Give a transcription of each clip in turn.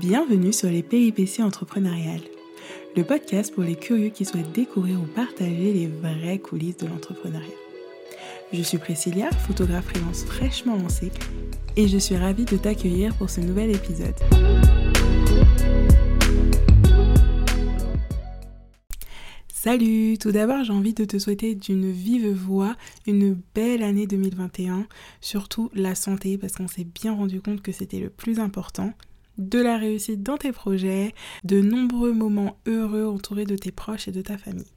Bienvenue sur les péripéties entrepreneuriales, le podcast pour les curieux qui souhaitent découvrir ou partager les vraies coulisses de l'entrepreneuriat. Je suis Priscilla, photographe freelance fraîchement lancée, et je suis ravie de t'accueillir pour ce nouvel épisode. Salut Tout d'abord, j'ai envie de te souhaiter d'une vive voix une belle année 2021, surtout la santé, parce qu'on s'est bien rendu compte que c'était le plus important, de la réussite dans tes projets, de nombreux moments heureux entourés de tes proches et de ta famille.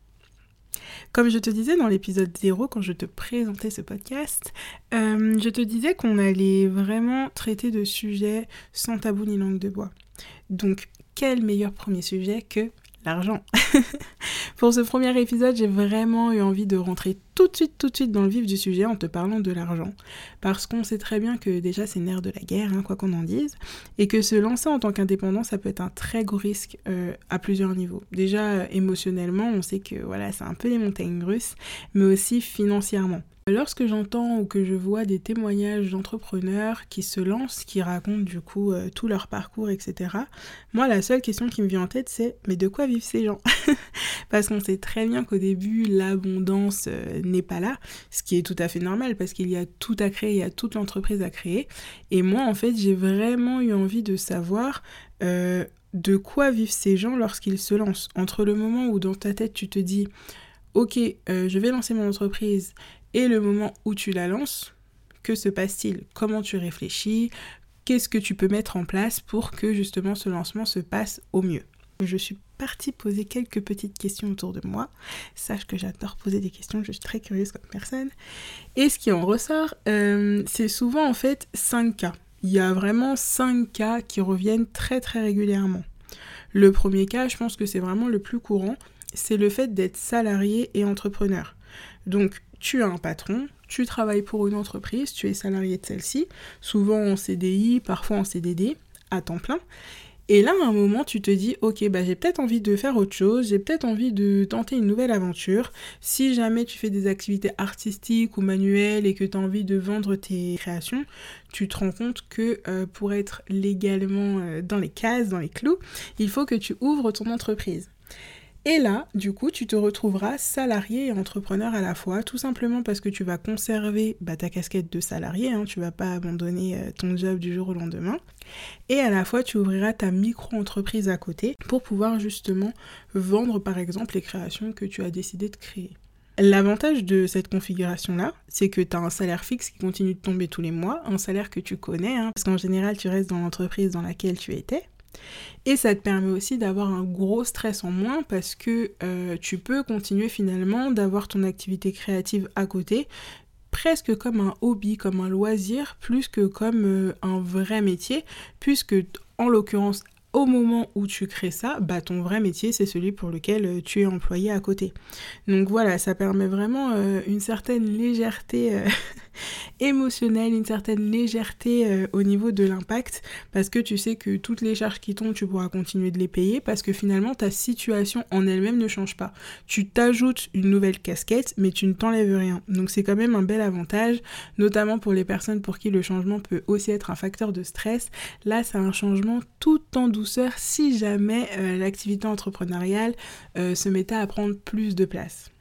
Comme je te disais dans l'épisode 0, quand je te présentais ce podcast, euh, je te disais qu'on allait vraiment traiter de sujets sans tabou ni langue de bois. Donc, quel meilleur premier sujet que l'argent? Pour ce premier épisode, j'ai vraiment eu envie de rentrer tout de suite, tout de suite dans le vif du sujet en te parlant de l'argent. Parce qu'on sait très bien que déjà c'est nerf de la guerre, hein, quoi qu'on en dise, et que se lancer en tant qu'indépendant, ça peut être un très gros risque euh, à plusieurs niveaux. Déjà émotionnellement, on sait que voilà, c'est un peu les montagnes russes, mais aussi financièrement. Lorsque j'entends ou que je vois des témoignages d'entrepreneurs qui se lancent, qui racontent du coup euh, tout leur parcours, etc., moi la seule question qui me vient en tête c'est mais de quoi vivent ces gens? Parce qu'on sait très bien qu'au début l'abondance euh, n'est pas là, ce qui est tout à fait normal parce qu'il y a tout à créer, il y a toute l'entreprise à créer. Et moi en fait j'ai vraiment eu envie de savoir euh, de quoi vivent ces gens lorsqu'ils se lancent. Entre le moment où dans ta tête tu te dis ok, je vais lancer mon entreprise et le moment où tu la lances, que se passe-t-il? Comment tu réfléchis? Qu'est-ce que tu peux mettre en place pour que justement ce lancement se passe au mieux? Je suis partie poser quelques petites questions autour de moi. Sache que j'adore poser des questions, je suis très curieuse comme personne. Et ce qui en ressort, euh, c'est souvent en fait 5 cas. Il y a vraiment 5 cas qui reviennent très très régulièrement. Le premier cas, je pense que c'est vraiment le plus courant, c'est le fait d'être salarié et entrepreneur. Donc tu as un patron, tu travailles pour une entreprise, tu es salarié de celle-ci, souvent en CDI, parfois en CDD, à temps plein. Et là, à un moment, tu te dis, ok, bah, j'ai peut-être envie de faire autre chose, j'ai peut-être envie de tenter une nouvelle aventure. Si jamais tu fais des activités artistiques ou manuelles et que tu as envie de vendre tes créations, tu te rends compte que euh, pour être légalement euh, dans les cases, dans les clous, il faut que tu ouvres ton entreprise. Et là, du coup, tu te retrouveras salarié et entrepreneur à la fois, tout simplement parce que tu vas conserver bah, ta casquette de salarié, hein, tu vas pas abandonner euh, ton job du jour au lendemain. Et à la fois, tu ouvriras ta micro-entreprise à côté pour pouvoir justement vendre par exemple les créations que tu as décidé de créer. L'avantage de cette configuration-là, c'est que tu as un salaire fixe qui continue de tomber tous les mois, un salaire que tu connais, hein, parce qu'en général, tu restes dans l'entreprise dans laquelle tu étais. Et ça te permet aussi d'avoir un gros stress en moins parce que euh, tu peux continuer finalement d'avoir ton activité créative à côté presque comme un hobby, comme un loisir, plus que comme euh, un vrai métier, puisque en l'occurrence au moment où tu crées ça, bah ton vrai métier c'est celui pour lequel euh, tu es employé à côté. Donc voilà, ça permet vraiment une certaine légèreté émotionnelle, une certaine légèreté euh, au niveau de l'impact, parce que tu sais que toutes les charges qui tombent, tu pourras continuer de les payer, parce que finalement, ta situation en elle-même ne change pas. Tu t'ajoutes une nouvelle casquette, mais tu ne t'enlèves rien. Donc c'est quand même un bel avantage, notamment pour les personnes pour qui le changement peut aussi être un facteur de stress. Là, c'est un changement tout en douceur si jamais euh, l'activité entrepreneuriale euh, se mettait à prendre plus de place.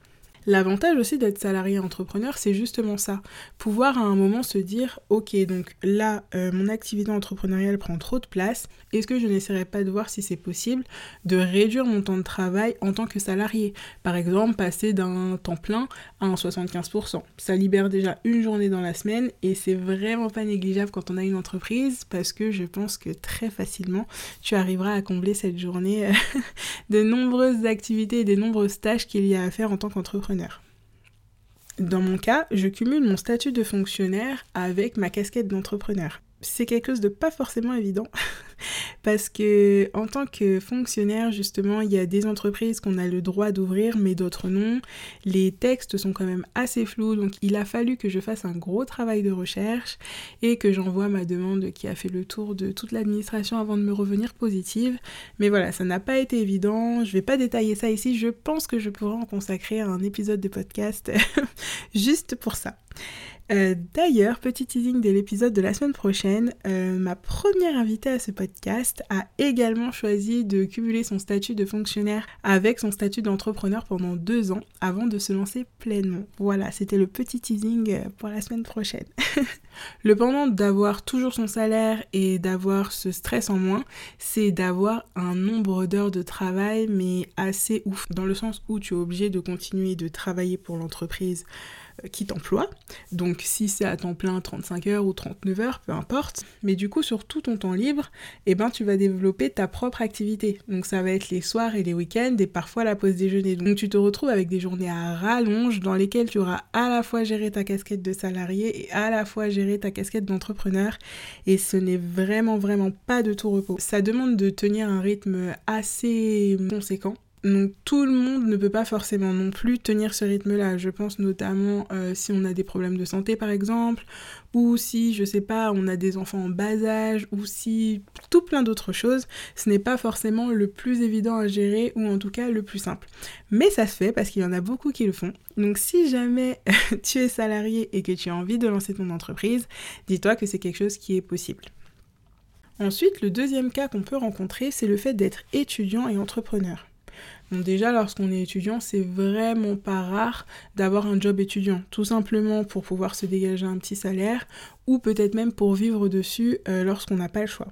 L'avantage aussi d'être salarié entrepreneur, c'est justement ça. Pouvoir à un moment se dire, ok, donc là, euh, mon activité entrepreneuriale prend trop de place. Est-ce que je n'essaierai pas de voir si c'est possible de réduire mon temps de travail en tant que salarié? Par exemple, passer d'un temps plein à un 75%. Ça libère déjà une journée dans la semaine et c'est vraiment pas négligeable quand on a une entreprise parce que je pense que très facilement, tu arriveras à combler cette journée de nombreuses activités et des nombreuses tâches qu'il y a à faire en tant qu'entrepreneur. Dans mon cas, je cumule mon statut de fonctionnaire avec ma casquette d'entrepreneur. C'est quelque chose de pas forcément évident. Parce que en tant que fonctionnaire justement il y a des entreprises qu'on a le droit d'ouvrir mais d'autres non. Les textes sont quand même assez flous donc il a fallu que je fasse un gros travail de recherche et que j'envoie ma demande qui a fait le tour de toute l'administration avant de me revenir positive. Mais voilà ça n'a pas été évident. Je vais pas détailler ça ici. Je pense que je pourrais en consacrer un épisode de podcast juste pour ça Euh, d'ailleurs, petit teasing de l'épisode de la semaine prochaine, euh, ma première invitée à ce podcast a également choisi de cumuler son statut de fonctionnaire avec son statut d'entrepreneur pendant deux ans avant de se lancer pleinement. Voilà, c'était le petit teasing euh, pour la semaine prochaine. le pendant d'avoir toujours son salaire et d'avoir ce stress en moins, c'est d'avoir un nombre d'heures de travail mais assez ouf, dans le sens où tu es obligé de continuer de travailler pour l'entreprise qui t'emploie. Donc si c'est à temps plein 35 heures ou 39 heures, peu importe. Mais du coup, sur tout ton temps libre, eh ben, tu vas développer ta propre activité. Donc ça va être les soirs et les week-ends et parfois la pause déjeuner. Donc tu te retrouves avec des journées à rallonge dans lesquelles tu auras à la fois géré ta casquette de salarié et à la fois géré ta casquette d'entrepreneur. Et ce n'est vraiment, vraiment pas de tout repos. Ça demande de tenir un rythme assez conséquent donc tout le monde ne peut pas forcément non plus tenir ce rythme-là. Je pense notamment euh, si on a des problèmes de santé par exemple, ou si, je sais pas, on a des enfants en bas âge, ou si tout plein d'autres choses, ce n'est pas forcément le plus évident à gérer, ou en tout cas le plus simple. Mais ça se fait parce qu'il y en a beaucoup qui le font. Donc si jamais tu es salarié et que tu as envie de lancer ton entreprise, dis-toi que c'est quelque chose qui est possible. Ensuite, le deuxième cas qu'on peut rencontrer, c'est le fait d'être étudiant et entrepreneur déjà, lorsqu'on est étudiant, c'est vraiment pas rare d'avoir un job étudiant, tout simplement pour pouvoir se dégager un petit salaire ou peut-être même pour vivre dessus euh, lorsqu'on n'a pas le choix.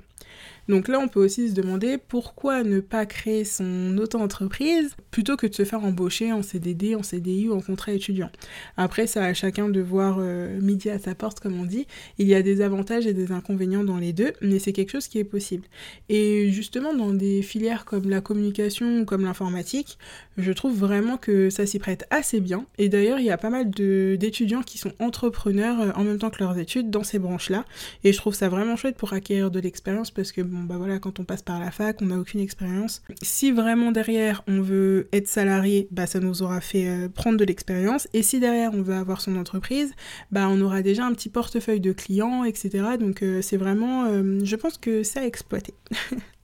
Donc là, on peut aussi se demander pourquoi ne pas créer son auto-entreprise plutôt que de se faire embaucher en CDD, en CDI ou en contrat étudiant. Après, ça à chacun de voir euh, midi à sa porte, comme on dit. Il y a des avantages et des inconvénients dans les deux, mais c'est quelque chose qui est possible. Et justement, dans des filières comme la communication ou comme l'informatique, je trouve vraiment que ça s'y prête assez bien. Et d'ailleurs, il y a pas mal d'étudiants qui sont entrepreneurs euh, en même temps que leurs études dans ces branches-là. Et je trouve ça vraiment chouette pour acquérir de l'expérience parce que bon bah voilà, quand on passe par la fac, on n'a aucune expérience. Si vraiment derrière on veut être salarié, bah ça nous aura fait euh, prendre de l'expérience. Et si derrière on veut avoir son entreprise, bah on aura déjà un petit portefeuille de clients, etc. Donc euh, c'est vraiment, euh, je pense que ça a exploité.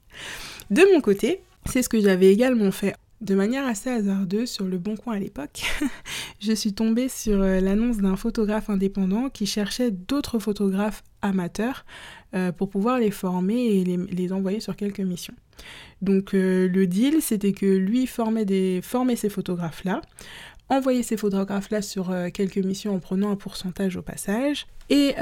de mon côté, c'est ce que j'avais également fait de manière assez hasardeuse sur le bon coin à l'époque, je suis tombée sur l'annonce d'un photographe indépendant qui cherchait d'autres photographes amateurs euh, pour pouvoir les former et les, envoyer sur quelques missions. Donc euh, le deal, c'était que lui formait, ces photographes-là, envoyait ces photographes-là sur euh, quelques missions en prenant un pourcentage au passage. Et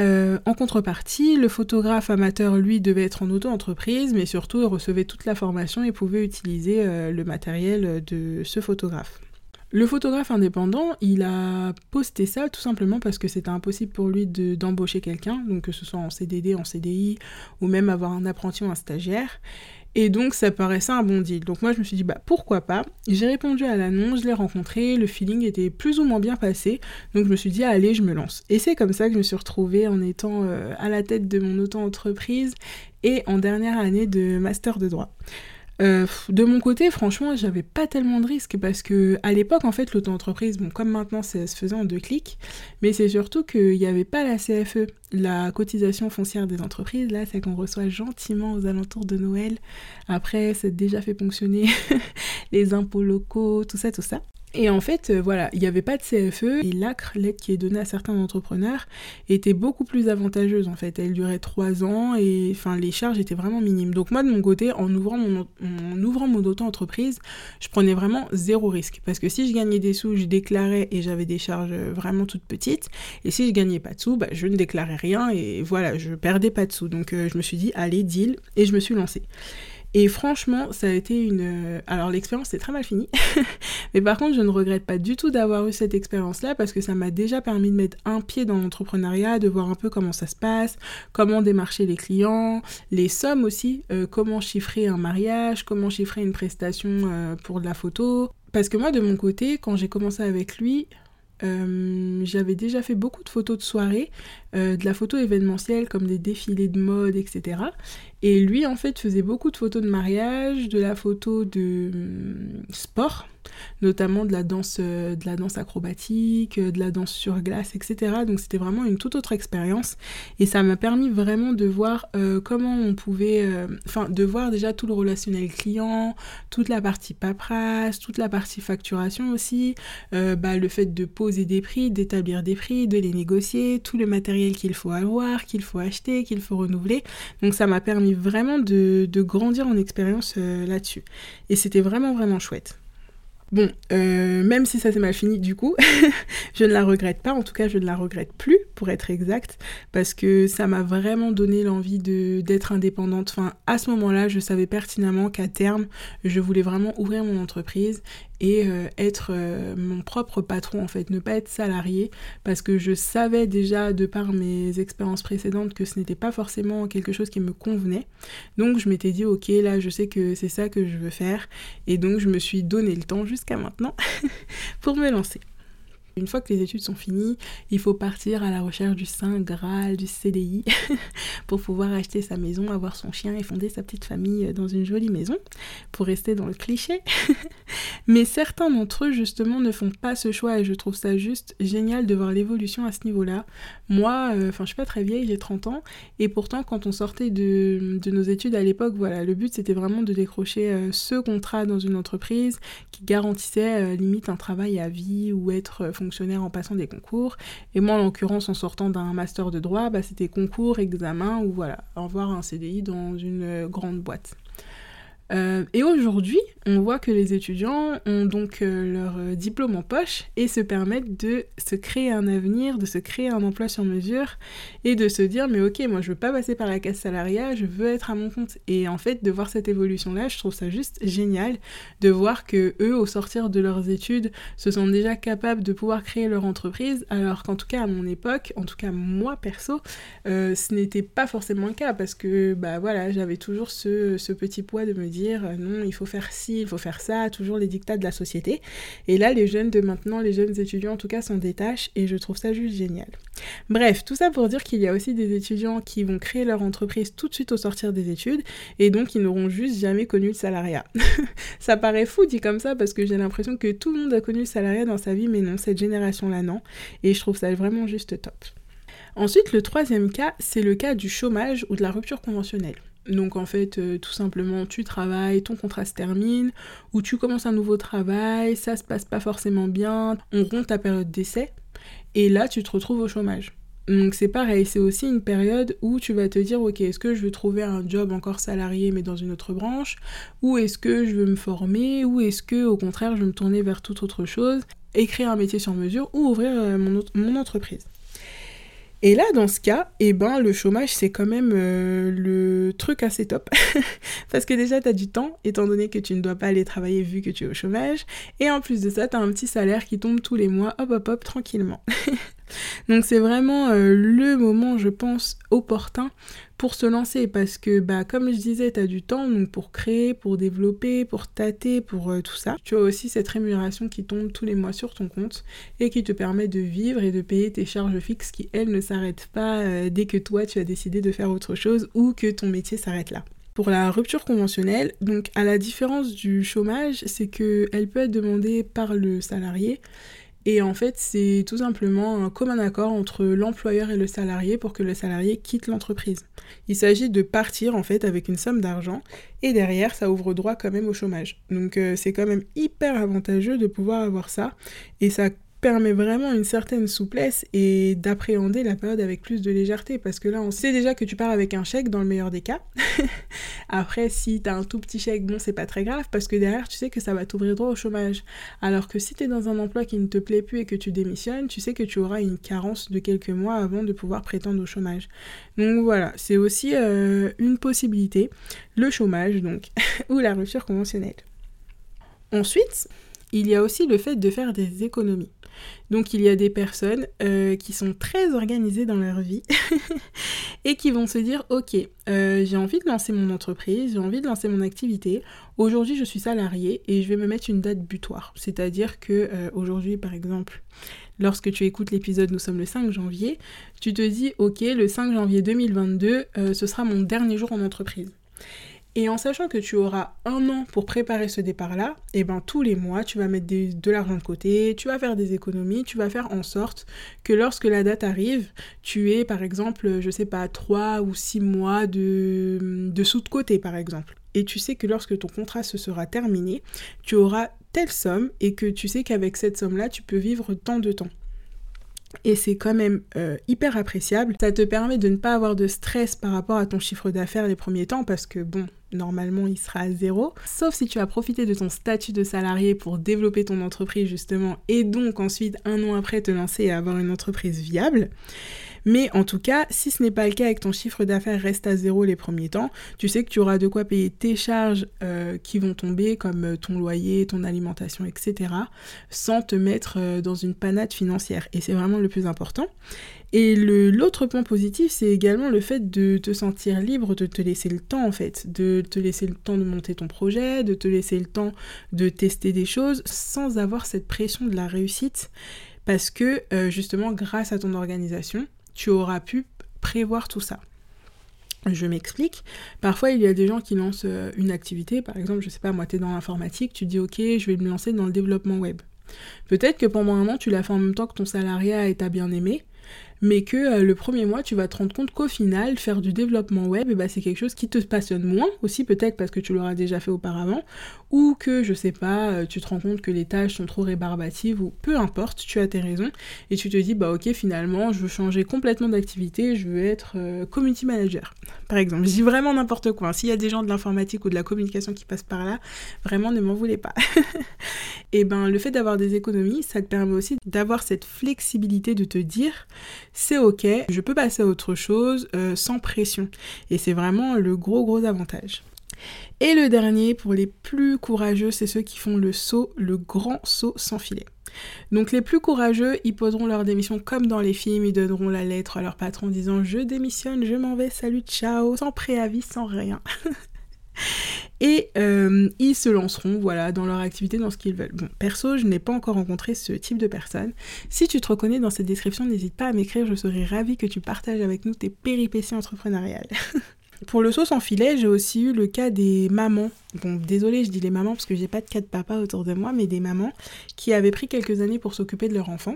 en contrepartie, le photographe amateur, lui, devait être en auto-entreprise, mais surtout, il recevait toute la formation et pouvait utiliser le matériel de ce photographe. Le photographe indépendant, il a posté ça tout simplement parce que c'était impossible pour lui d'embaucher quelqu'un, donc que ce soit en CDD, en CDI, ou même avoir un apprenti ou un stagiaire. Et donc ça paraissait un bon deal. Donc moi je me suis dit bah pourquoi pas? J'ai répondu à l'annonce, je l'ai rencontré, le feeling était plus ou moins bien passé. Donc je me suis dit allez je me lance. Et c'est comme ça que je me suis retrouvée en étant euh, à la tête de mon auto-entreprise et en dernière année de master de droit. Euh, de mon côté, franchement, j'avais pas tellement de risques parce que à l'époque, en fait, l'auto-entreprise, bon, comme maintenant, ça se faisait en deux clics, mais c'est surtout qu'il n'y avait pas la CFE, la cotisation foncière des entreprises, là, c'est qu'on reçoit gentiment aux alentours de Noël. Après, c'est déjà fait fonctionner les impôts locaux, tout ça, tout ça. Et en fait, euh, voilà, il n'y avait pas de CFE et l'ACRE, l'aide qui est donnée à certains entrepreneurs, était beaucoup plus avantageuse en fait. Elle durait trois ans et enfin les charges étaient vraiment minimes. Donc moi de mon côté, en ouvrant mon, en ouvrant auto-entreprise, je prenais vraiment zéro risque. Parce que si je gagnais des sous, je déclarais et j'avais des charges vraiment toutes petites. Et si je gagnais pas de sous, bah, je ne déclarais rien et voilà, je perdais pas de sous. Donc euh, je me suis dit, allez, deal, et je me suis lancée. Et franchement, ça a été une... Euh, alors l'expérience s'est très mal finie, mais par contre, je ne regrette pas du tout d'avoir eu cette expérience-là parce que ça m'a déjà permis de mettre un pied dans l'entrepreneuriat, de voir un peu comment ça se passe, comment démarcher les clients, les sommes aussi, euh, comment chiffrer un mariage, comment chiffrer une prestation euh, pour de la photo. Parce que moi, de mon côté, quand j'ai commencé avec lui, j'avais déjà fait beaucoup de photos de soirée, de la photo événementielle comme des défilés de mode, etc. Et lui, en fait, faisait beaucoup de photos de mariage, de la photo de hum, sport notamment de la danse, euh, de la danse acrobatique, euh, de la danse sur glace, etc. Donc c'était vraiment une toute autre expérience et ça m'a permis vraiment de voir euh, comment on pouvait, enfin de voir déjà tout le relationnel client, toute la partie paperasse, toute la partie facturation aussi, bah, le fait de poser des prix, d'établir des prix, de les négocier, tout le matériel qu'il faut avoir, qu'il faut acheter, qu'il faut renouveler. Donc ça m'a permis vraiment de, de grandir en expérience là-dessus. Et c'était vraiment vraiment chouette. Bon, euh, même si ça s'est mal fini du coup, je ne la regrette pas, en tout cas je ne la regrette plus pour être exact, parce que ça m'a vraiment donné l'envie d'être indépendante. Enfin, à ce moment-là, je savais pertinemment qu'à terme, je voulais vraiment ouvrir mon entreprise et euh, être euh, mon propre patron en fait, ne pas être salarié parce que je savais déjà de par mes expériences précédentes que ce n'était pas forcément quelque chose qui me convenait. Donc je m'étais dit ok là je sais que c'est ça que je veux faire et donc je me suis donné le temps jusqu'à maintenant pour me lancer. Une fois que les études sont finies, il faut partir à la recherche du Saint Graal, du CDI, pour pouvoir acheter sa maison, avoir son chien et fonder sa petite famille dans une jolie maison, pour rester dans le cliché. Mais certains d'entre eux, justement, ne font pas ce choix et je trouve ça juste génial de voir l'évolution à ce niveau-là. Moi, euh, enfin, je suis pas très vieille, j'ai 30 ans, et pourtant, quand on sortait de, nos études à l'époque, voilà, le but c'était vraiment de décrocher euh, ce contrat dans une entreprise qui garantissait euh, limite un travail à vie ou être en passant des concours. Et moi, en l'occurrence, en sortant d'un master de droit, bah, c'était concours, examen ou voilà, avoir un CDI dans une euh, grande boîte. Euh, et aujourd'hui, on voit que les étudiants ont donc euh, leur euh, diplôme en poche et se permettent de se créer un avenir, de se créer un emploi sur mesure et de se dire mais ok, moi je veux pas passer par la casse salariale, je veux être à mon compte. Et en fait, de voir cette évolution-là, je trouve ça juste génial de voir que eux, au sortir de leurs études, se sont déjà capables de pouvoir créer leur entreprise, alors qu'en tout cas à mon époque, en tout cas moi perso, ce n'était pas forcément le cas parce que bah voilà, j'avais toujours ce, ce petit poids de me dire euh, non, il faut faire ci, il faut faire ça, toujours les dictats de la société. Et là, les jeunes de maintenant, les jeunes étudiants en tout cas, s'en détachent et je trouve ça juste génial. Bref, tout ça pour dire qu'il y a aussi des étudiants qui vont créer leur entreprise tout de suite au sortir des études et donc ils n'auront juste jamais connu le salariat. ça paraît fou dit comme ça parce que j'ai l'impression que tout le monde a connu le salariat dans sa vie, mais non, cette génération-là, non. Et je trouve ça vraiment juste top. Ensuite, le troisième cas, c'est le cas du chômage ou de la rupture conventionnelle. Donc en fait, euh, tout simplement, tu travailles, ton contrat se termine, ou tu commences un nouveau travail, ça se passe pas forcément bien, on rompt ta période d'essai, et là tu te retrouves au chômage. Donc c'est pareil, c'est aussi une période où tu vas te dire ok est-ce que je veux trouver un job encore salarié mais dans une autre branche? Ou est-ce que je veux me former? Ou est-ce que au contraire je veux me tourner vers toute autre chose, écrire un métier sur mesure ou ouvrir euh, mon entreprise. Et là, dans ce cas, eh ben, le chômage, c'est quand même euh, le truc assez top. Parce que déjà, tu as du temps, étant donné que tu ne dois pas aller travailler vu que tu es au chômage. Et en plus de ça, tu un petit salaire qui tombe tous les mois, hop, hop, hop, tranquillement. Donc c'est vraiment euh, le moment, je pense, opportun pour se lancer parce que bah comme je disais, tu as du temps donc pour créer, pour développer, pour tâter, pour euh, tout ça. Tu as aussi cette rémunération qui tombe tous les mois sur ton compte et qui te permet de vivre et de payer tes charges fixes qui elles ne s'arrêtent pas euh, dès que toi tu as décidé de faire autre chose ou que ton métier s'arrête là pour la rupture conventionnelle, donc à la différence du chômage, c'est qu'elle peut être demandée par le salarié et en fait, c'est tout simplement un commun accord entre l'employeur et le salarié pour que le salarié quitte l'entreprise. Il s'agit de partir en fait avec une somme d'argent et derrière, ça ouvre droit quand même au chômage. Donc euh, c'est quand même hyper avantageux de pouvoir avoir ça et ça permet vraiment une certaine souplesse et d'appréhender la période avec plus de légèreté parce que là on sait déjà que tu pars avec un chèque dans le meilleur des cas. Après si t'as un tout petit chèque, bon c'est pas très grave parce que derrière tu sais que ça va t'ouvrir droit au chômage. Alors que si t'es dans un emploi qui ne te plaît plus et que tu démissionnes, tu sais que tu auras une carence de quelques mois avant de pouvoir prétendre au chômage. Donc voilà, c'est aussi euh, une possibilité, le chômage donc, ou la rupture conventionnelle. Ensuite, il y a aussi le fait de faire des économies. Donc il y a des personnes euh, qui sont très organisées dans leur vie et qui vont se dire ok, euh, j'ai envie de lancer mon entreprise, j'ai envie de lancer mon activité. Aujourd'hui je suis salarié et je vais me mettre une date butoir. C'est-à-dire que euh, aujourd'hui par exemple, lorsque tu écoutes l'épisode, nous sommes le 5 janvier, tu te dis ok, le 5 janvier 2022, ce sera mon dernier jour en entreprise. Et en sachant que tu auras un an pour préparer ce départ-là, et eh ben tous les mois, tu vas mettre de l'argent de côté, tu vas faire des économies, tu vas faire en sorte que lorsque la date arrive, tu aies par exemple, je sais pas, 3 ou 6 mois de, de sous de côté par exemple. Et tu sais que lorsque ton contrat se sera terminé, tu auras telle somme et que tu sais qu'avec cette somme-là, tu peux vivre tant de temps et c'est quand même euh, hyper appréciable. Ça te permet de ne pas avoir de stress par rapport à ton chiffre d'affaires les premiers temps parce que bon, normalement il sera à zéro. Sauf si tu as profité de ton statut de salarié pour développer ton entreprise justement et donc ensuite un an après te lancer et avoir une entreprise viable. Mais en tout cas, si ce n'est pas le cas et que ton chiffre d'affaires reste à zéro les premiers temps, tu sais que tu auras de quoi payer tes charges euh, qui vont tomber, comme euh, ton loyer, ton alimentation, etc., sans te mettre euh, dans une panade financière. Et c'est vraiment le plus important. Et l'autre point positif, c'est également le fait de te sentir libre, de te laisser le temps en fait, de te laisser le temps de monter ton projet, de te laisser le temps de tester des choses sans avoir cette pression de la réussite. Parce que justement, grâce à ton organisation, tu auras pu prévoir tout ça. Je m'explique. Parfois, il y a des gens qui lancent euh, une activité. Par exemple, je sais pas, moi, tu es dans l'informatique, tu dis, OK, je vais me lancer dans le développement web. Peut-être que pendant un an, tu l'as fait en même temps que ton salariat et t'as bien aimé mais que euh, le premier mois, tu vas te rendre compte qu'au final, faire du développement web, bah, c'est quelque chose qui te passionne moins, aussi peut-être parce que tu l'auras déjà fait auparavant, ou que, je sais pas, euh, tu te rends compte que les tâches sont trop rébarbatives, ou peu importe, tu as tes raisons, et tu te dis, bah ok, finalement, je veux changer complètement d'activité, je veux être euh, community manager, par exemple. Je dis vraiment n'importe quoi. Hein. S'il y a des gens de l'informatique ou de la communication qui passent par là, vraiment ne m'en voulez pas. et ben, le fait d'avoir des économies, ça te permet aussi d'avoir cette flexibilité de te dire, c'est ok, je peux passer à autre chose euh, sans pression. Et c'est vraiment le gros gros avantage. Et le dernier, pour les plus courageux, c'est ceux qui font le saut, le grand saut sans filet. Donc les plus courageux, ils poseront leur démission comme dans les films, ils donneront la lettre à leur patron disant je démissionne, je m'en vais, salut, ciao, sans préavis, sans rien. et euh, ils se lanceront voilà dans leur activité dans ce qu'ils veulent. Bon, perso, je n'ai pas encore rencontré ce type de personne. Si tu te reconnais dans cette description, n'hésite pas à m'écrire, je serais ravie que tu partages avec nous tes péripéties entrepreneuriales. Pour le saut sans filet, j'ai aussi eu le cas des mamans. Bon, désolé, je dis les mamans parce que j'ai pas de cas de papa autour de moi, mais des mamans qui avaient pris quelques années pour s'occuper de leur enfant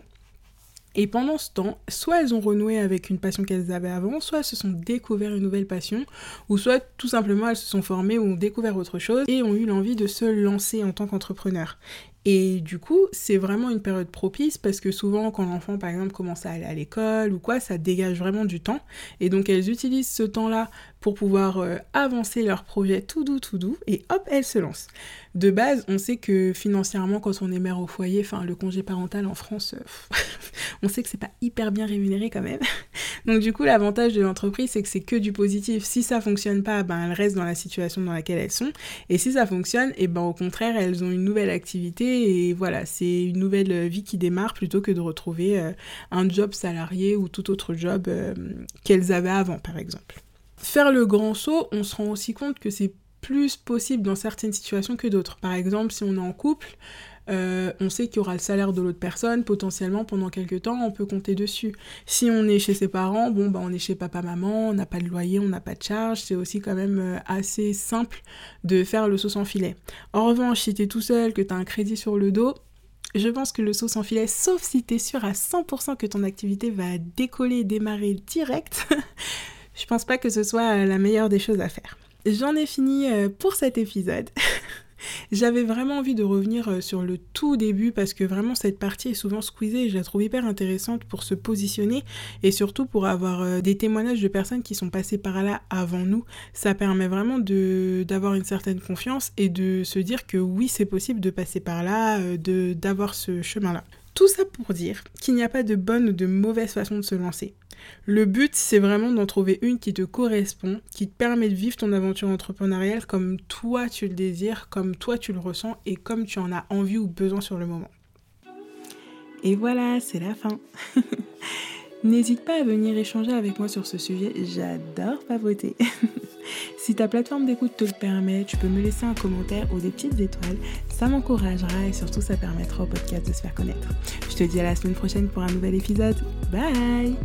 et pendant ce temps, soit elles ont renoué avec une passion qu'elles avaient avant, soit elles se sont découvert une nouvelle passion, ou soit tout simplement elles se sont formées ou ont découvert autre chose et ont eu l'envie de se lancer en tant qu'entrepreneur. Et du coup, c'est vraiment une période propice parce que souvent, quand l'enfant, par exemple, commence à aller à l'école ou quoi, ça dégage vraiment du temps. Et donc, elles utilisent ce temps-là pour pouvoir euh, avancer leur projet tout doux, tout doux, et hop, elles se lancent. De base, on sait que financièrement, quand on est mère au foyer, enfin, le congé parental en France, euh, on sait que c'est pas hyper bien rémunéré quand même. Donc, du coup, l'avantage de l'entreprise, c'est que c'est que du positif. Si ça fonctionne pas, ben, elles restent dans la situation dans laquelle elles sont. Et si ça fonctionne, et eh ben, au contraire, elles ont une nouvelle activité et voilà, c'est une nouvelle vie qui démarre plutôt que de retrouver euh, un job salarié ou tout autre job euh, qu'elles avaient avant, par exemple. Faire le grand saut, on se rend aussi compte que c'est plus possible dans certaines situations que d'autres. Par exemple, si on est en couple, euh, on sait qu'il y aura le salaire de l'autre personne, potentiellement pendant quelques temps, on peut compter dessus. Si on est chez ses parents, bon, bah, on est chez papa-maman, on n'a pas de loyer, on n'a pas de charge, c'est aussi quand même euh, assez simple de faire le saut sans filet. En revanche, si tu es tout seul, que tu as un crédit sur le dos, je pense que le saut sans filet, sauf si tu es sûr à 100% que ton activité va décoller, démarrer direct, je pense pas que ce soit la meilleure des choses à faire. J'en ai fini euh, pour cet épisode. J'avais vraiment envie de revenir euh, sur le tout début parce que vraiment cette partie est souvent squeezée et je la trouve hyper intéressante pour se positionner et surtout pour avoir euh, des témoignages de personnes qui sont passées par là avant nous. Ça permet vraiment d'avoir une certaine confiance et de se dire que oui, c'est possible de passer par là, d'avoir ce chemin-là. Tout ça pour dire qu'il n'y a pas de bonne ou de mauvaise façon de se lancer. Le but, c'est vraiment d'en trouver une qui te correspond, qui te permet de vivre ton aventure entrepreneuriale comme toi tu le désires, comme toi tu le ressens et comme tu en as envie ou besoin sur le moment. Et voilà, c'est la fin. N'hésite pas à venir échanger avec moi sur ce sujet, j'adore pavoter. si ta plateforme d'écoute te le permet, tu peux me laisser un commentaire ou des petites étoiles, ça m'encouragera et surtout ça permettra au podcast de se faire connaître. Je te dis à la semaine prochaine pour un nouvel épisode. Bye